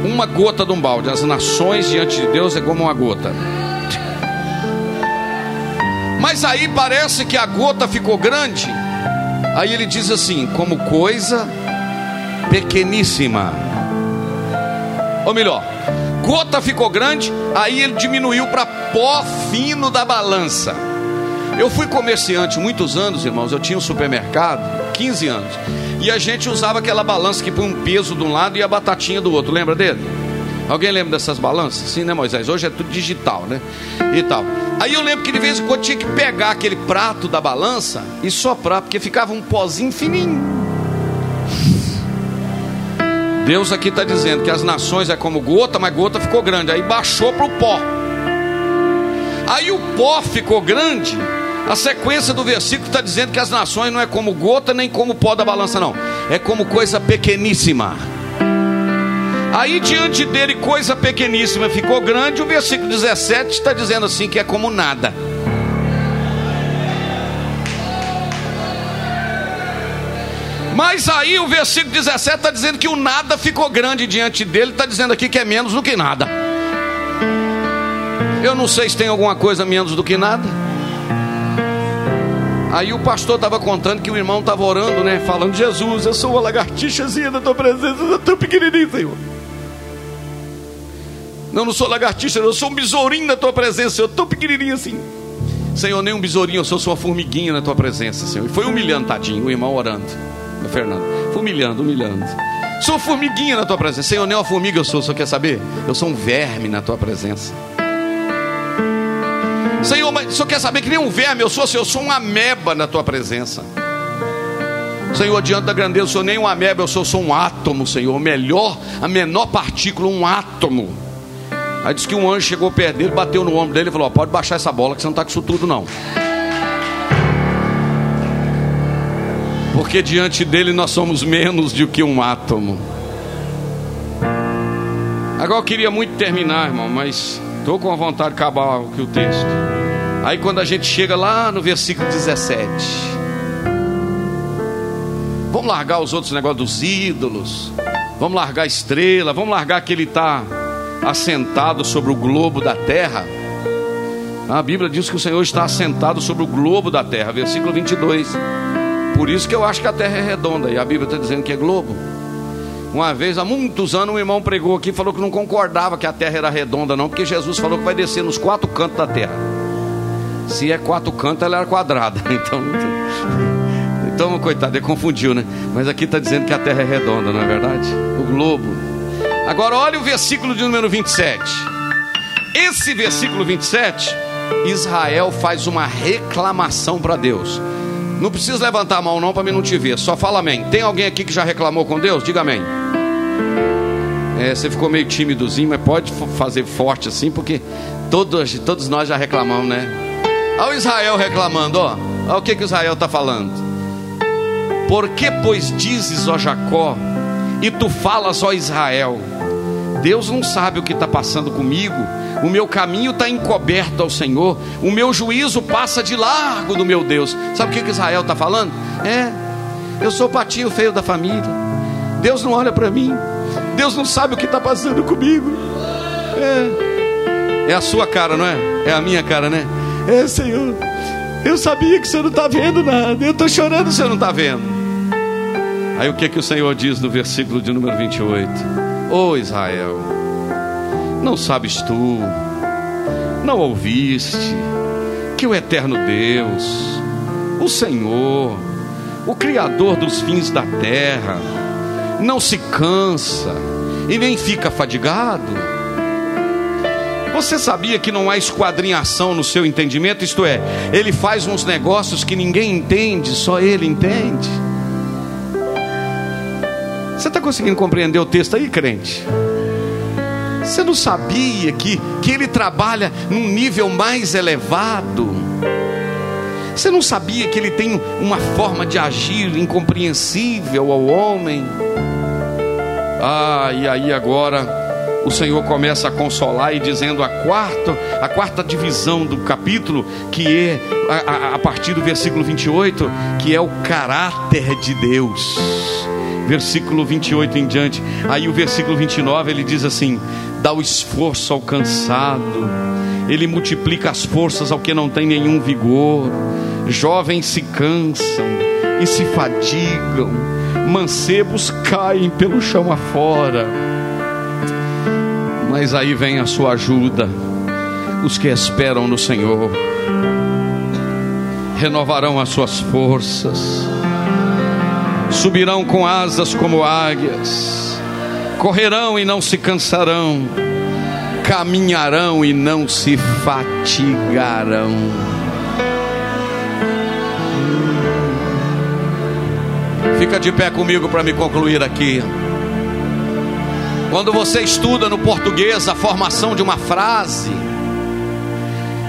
uma gota de um balde. As nações diante de Deus é como uma gota. Mas aí parece que a gota ficou grande. Aí ele diz assim: como coisa pequeníssima. Ou melhor, gota ficou grande, aí ele diminuiu para pó fino da balança. Eu fui comerciante muitos anos, irmãos. Eu tinha um supermercado, 15 anos. E a gente usava aquela balança que põe um peso de um lado e a batatinha do outro. Lembra dele? Alguém lembra dessas balanças? Sim, né, Moisés? Hoje é tudo digital, né? E tal. Aí eu lembro que de vez em quando tinha que pegar aquele prato da balança e soprar, porque ficava um pozinho fininho. Deus aqui está dizendo que as nações é como gota, mas gota ficou grande. Aí baixou para o pó. Aí o pó ficou grande a sequência do versículo está dizendo que as nações não é como gota nem como pó da balança, não. É como coisa pequeníssima. Aí diante dele, coisa pequeníssima ficou grande. O versículo 17 está dizendo assim: que é como nada. Mas aí o versículo 17 está dizendo que o nada ficou grande diante dele, está dizendo aqui que é menos do que nada. Eu não sei se tem alguma coisa menos do que nada. Aí o pastor estava contando que o irmão estava orando, né? Falando, Jesus, eu sou uma lagartixazinha da tua presença, eu tão pequenininho, Senhor. Não, não sou lagartixa, eu sou um besourinho na tua presença, eu tão pequenininho assim. Senhor, nem um besourinho, eu sou uma formiguinha na tua presença, Senhor. E foi humilhando, tadinho, o irmão orando. O Fernando. Foi humilhando, humilhando. Sou formiguinha na tua presença. Senhor, nem uma formiga eu sou, só quer saber? Eu sou um verme na tua presença. Senhor, mas Senhor quer saber que nem um verme eu sou, Senhor, eu sou uma ameba na tua presença. Senhor, diante da grandeza, eu sou nem um ameba, eu sou, sou um átomo, Senhor. Melhor, a menor partícula, um átomo. Aí disse que um anjo chegou perto dele, bateu no ombro dele e falou: oh, Pode baixar essa bola, que você não está com isso tudo, não. Porque diante dele nós somos menos do que um átomo. Agora eu queria muito terminar, irmão, mas estou com vontade de acabar aqui o texto. Aí quando a gente chega lá no versículo 17, vamos largar os outros negócios dos ídolos, vamos largar a estrela, vamos largar que ele está assentado sobre o globo da terra. A Bíblia diz que o Senhor está assentado sobre o globo da terra, versículo 22. Por isso que eu acho que a terra é redonda e a Bíblia está dizendo que é globo. Uma vez, há muitos anos, um irmão pregou aqui e falou que não concordava que a terra era redonda, não, porque Jesus falou que vai descer nos quatro cantos da terra. Se é quatro cantos, ela era quadrada. Então, então coitado, ele confundiu, né? Mas aqui está dizendo que a terra é redonda, não é verdade? O globo. Agora, olha o versículo de número 27. Esse versículo 27, Israel faz uma reclamação para Deus. Não precisa levantar a mão não para mim não te ver. Só fala amém. Tem alguém aqui que já reclamou com Deus? Diga amém. É, você ficou meio tímidozinho, mas pode fazer forte assim, porque todos, todos nós já reclamamos, né? Olha o Israel reclamando, ó. Olha o que, que Israel está falando. Por que, pois, dizes, ó Jacó, e tu falas, ó Israel? Deus não sabe o que está passando comigo o meu caminho está encoberto ao Senhor, o meu juízo passa de largo do meu Deus. Sabe o que, que Israel está falando? É, eu sou o patinho feio da família, Deus não olha para mim, Deus não sabe o que está passando comigo. É, é a sua cara, não é? É a minha cara, né? É, Senhor, eu sabia que o Senhor não está vendo nada, eu estou chorando, o Senhor não está vendo. Aí o que, que o Senhor diz no versículo de número 28? Ô oh, Israel, não sabes tu, não ouviste que o eterno Deus, o Senhor, o Criador dos fins da terra, não se cansa e nem fica fadigado? Você sabia que não há esquadrinhação no seu entendimento? Isto é, ele faz uns negócios que ninguém entende, só ele entende. Você está conseguindo compreender o texto aí, crente? Você não sabia que, que ele trabalha num nível mais elevado? Você não sabia que ele tem uma forma de agir incompreensível ao homem? Ah, e aí agora o Senhor começa a consolar e dizendo a quarta, a quarta divisão do capítulo, que é a, a, a partir do versículo 28, que é o caráter de Deus. Versículo 28 em diante. Aí o versículo 29 ele diz assim: dá o esforço ao cansado, Ele multiplica as forças ao que não tem nenhum vigor. Jovens se cansam e se fadigam, mancebos caem pelo chão afora. Mas aí vem a sua ajuda, os que esperam no Senhor renovarão as suas forças, subirão com asas como águias correrão e não se cansarão, caminharão e não se fatigarão. Fica de pé comigo para me concluir aqui. Quando você estuda no português a formação de uma frase,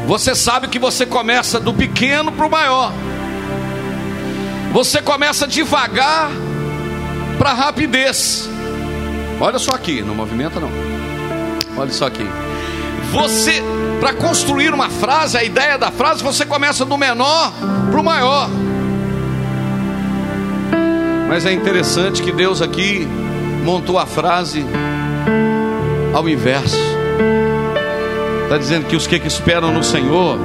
você sabe que você começa do pequeno para o maior. Você começa devagar para rapidez. Olha só aqui, não movimenta não. Olha só aqui. Você, para construir uma frase, a ideia da frase, você começa do menor para o maior. Mas é interessante que Deus aqui montou a frase ao inverso. Está dizendo que os que esperam no Senhor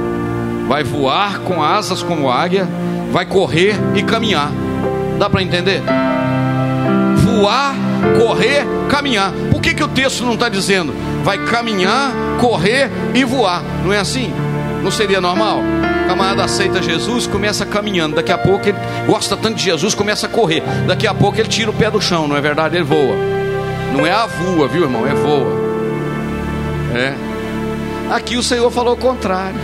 vai voar com asas como águia, vai correr e caminhar. Dá para entender? Voar correr, caminhar. Por que, que o texto não está dizendo? Vai caminhar, correr e voar. Não é assim? Não seria normal? Camarada aceita Jesus, começa caminhando. Daqui a pouco ele gosta tanto de Jesus, começa a correr. Daqui a pouco ele tira o pé do chão, não é verdade? Ele voa. Não é a voa, viu irmão? É voa. É. Aqui o Senhor falou o contrário.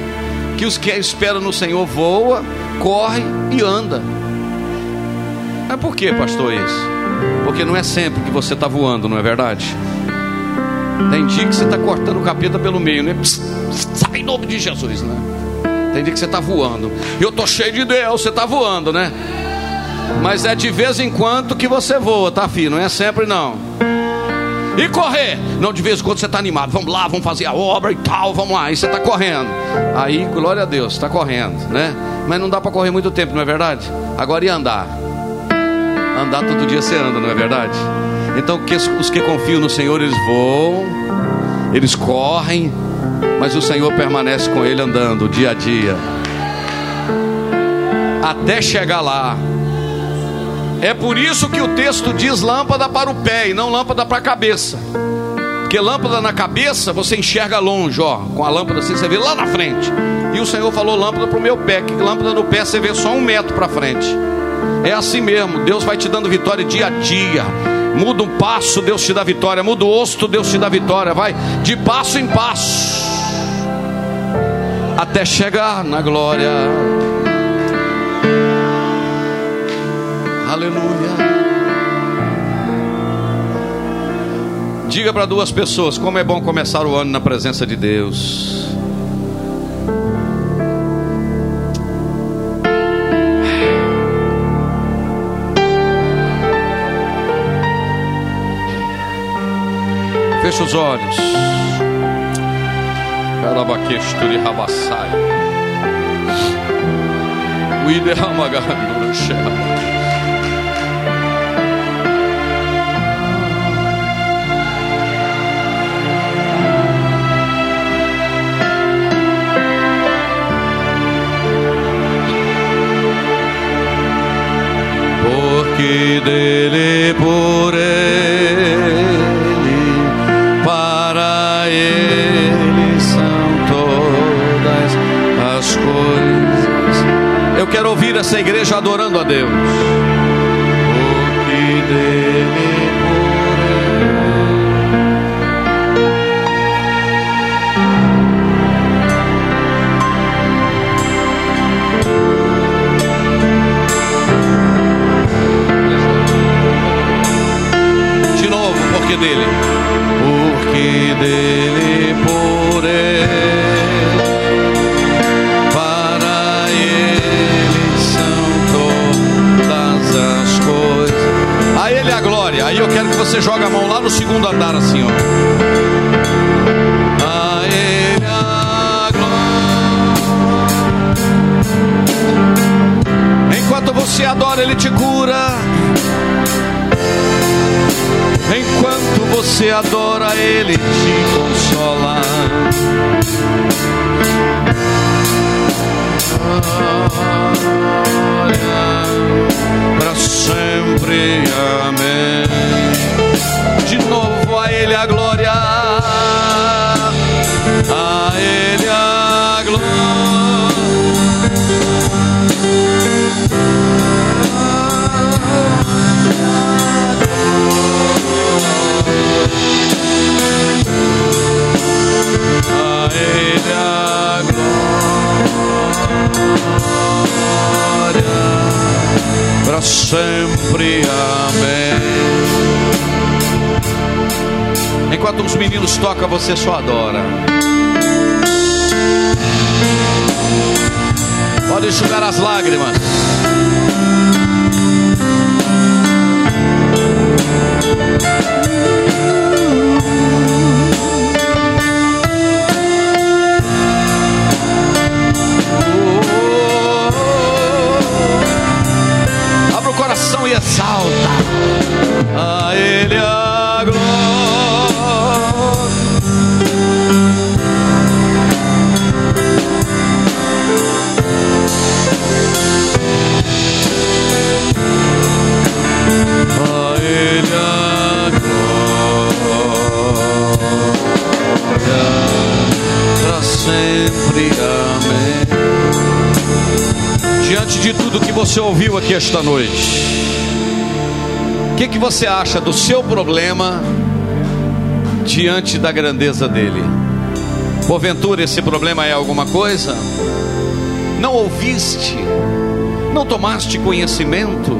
Que os que esperam no Senhor voa, corre e anda. Mas por que, pastor, isso? Porque não é sempre que você está voando, não é verdade? Tem dia que você está cortando o capeta pelo meio, né? sai em nome de Jesus, né? Tem dia que você está voando. Eu estou cheio de Deus, você está voando, né? Mas é de vez em quando que você voa, tá, filho? Não é sempre não. E correr? Não, de vez em quando você está animado. Vamos lá, vamos fazer a obra e tal, vamos lá. E você está correndo. Aí, glória a Deus, está correndo, né? Mas não dá para correr muito tempo, não é verdade? Agora e andar? Andar todo dia você anda, não é verdade? Então os que confiam no Senhor, eles voam, eles correm, mas o Senhor permanece com ele andando dia a dia. Até chegar lá. É por isso que o texto diz lâmpada para o pé e não lâmpada para a cabeça. Porque lâmpada na cabeça você enxerga longe, ó, com a lâmpada assim você vê lá na frente. E o Senhor falou lâmpada para o meu pé, que lâmpada no pé você vê só um metro para frente. É assim mesmo, Deus vai te dando vitória dia a dia. Muda um passo, Deus te dá vitória. Muda o osso, Deus te dá vitória. Vai de passo em passo, até chegar na glória. Aleluia. Diga para duas pessoas como é bom começar o ano na presença de Deus. Feche os olhos. Carabaquesturi rabassai. No chão. porque dele por ele quero ouvir essa igreja adorando a Deus. Porque dele porque dele, porque dele, Aí eu quero que você jogue a mão lá no segundo andar assim, ó. A ele a glória. Enquanto você adora, ele te cura. Enquanto você adora, Ele te consola. Para sempre, amém. Para sempre. Amém. Enquanto os meninos tocam, você só adora. Pode enxugar as lágrimas. E exalta a Ele a glória. A Ele a glória para sempre. Amém diante de tudo que você ouviu aqui esta noite, o que, que você acha do seu problema diante da grandeza dele? Porventura esse problema é alguma coisa? Não ouviste? Não tomaste conhecimento?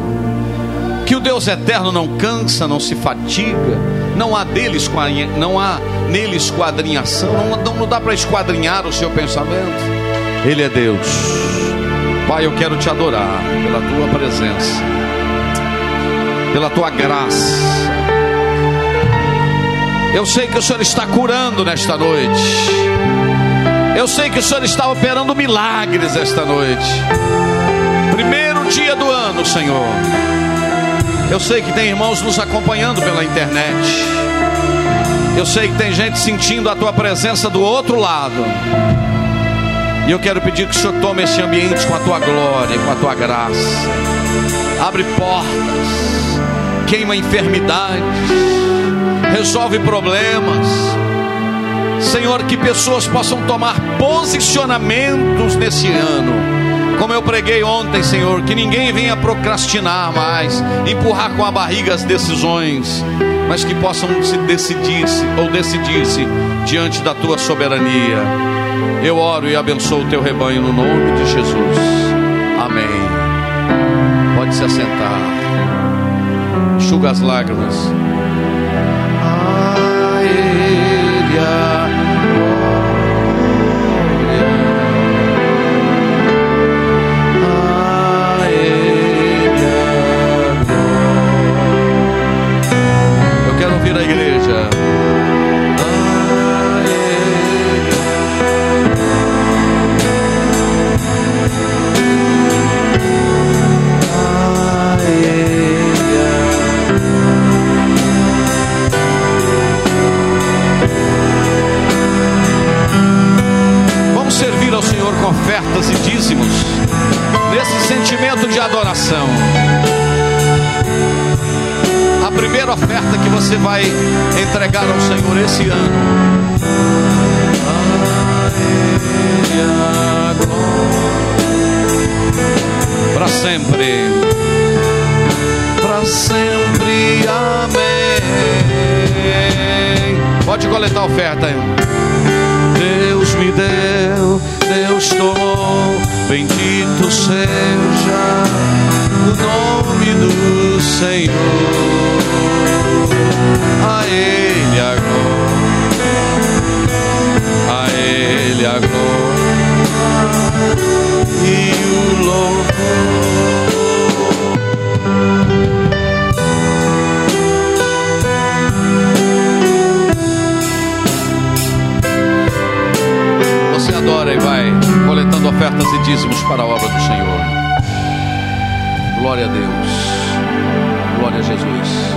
Que o Deus eterno não cansa, não se fatiga, não há deles não há nele esquadrinhação, não, não dá para esquadrinhar o seu pensamento. Ele é Deus. Pai, eu quero te adorar pela tua presença, pela tua graça. Eu sei que o Senhor está curando nesta noite. Eu sei que o Senhor está operando milagres esta noite. Primeiro dia do ano, Senhor. Eu sei que tem irmãos nos acompanhando pela internet. Eu sei que tem gente sentindo a tua presença do outro lado. E eu quero pedir que o Senhor tome esse ambiente com a tua glória, com a tua graça. Abre portas, queima enfermidades, resolve problemas. Senhor, que pessoas possam tomar posicionamentos nesse ano como eu preguei ontem, Senhor, que ninguém venha procrastinar mais, empurrar com a barriga as decisões, mas que possam se decidir-se ou decidir-se diante da tua soberania. Eu oro e abençoo o teu rebanho no nome de Jesus. Amém. Pode se assentar. Enxuga as lágrimas. Você vai entregar ao Senhor esse ano. Para sempre, para sempre, amém. Pode coletar a oferta aí. Ofertas e dízimos para a obra do Senhor. Glória a Deus. Glória a Jesus.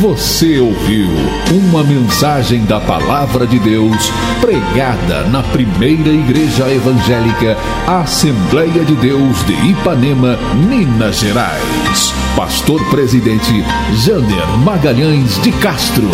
Você ouviu uma mensagem da Palavra de Deus pregada na primeira Igreja Evangélica Assembleia de Deus de Ipanema, Minas Gerais. Pastor Presidente Jander Magalhães de Castro.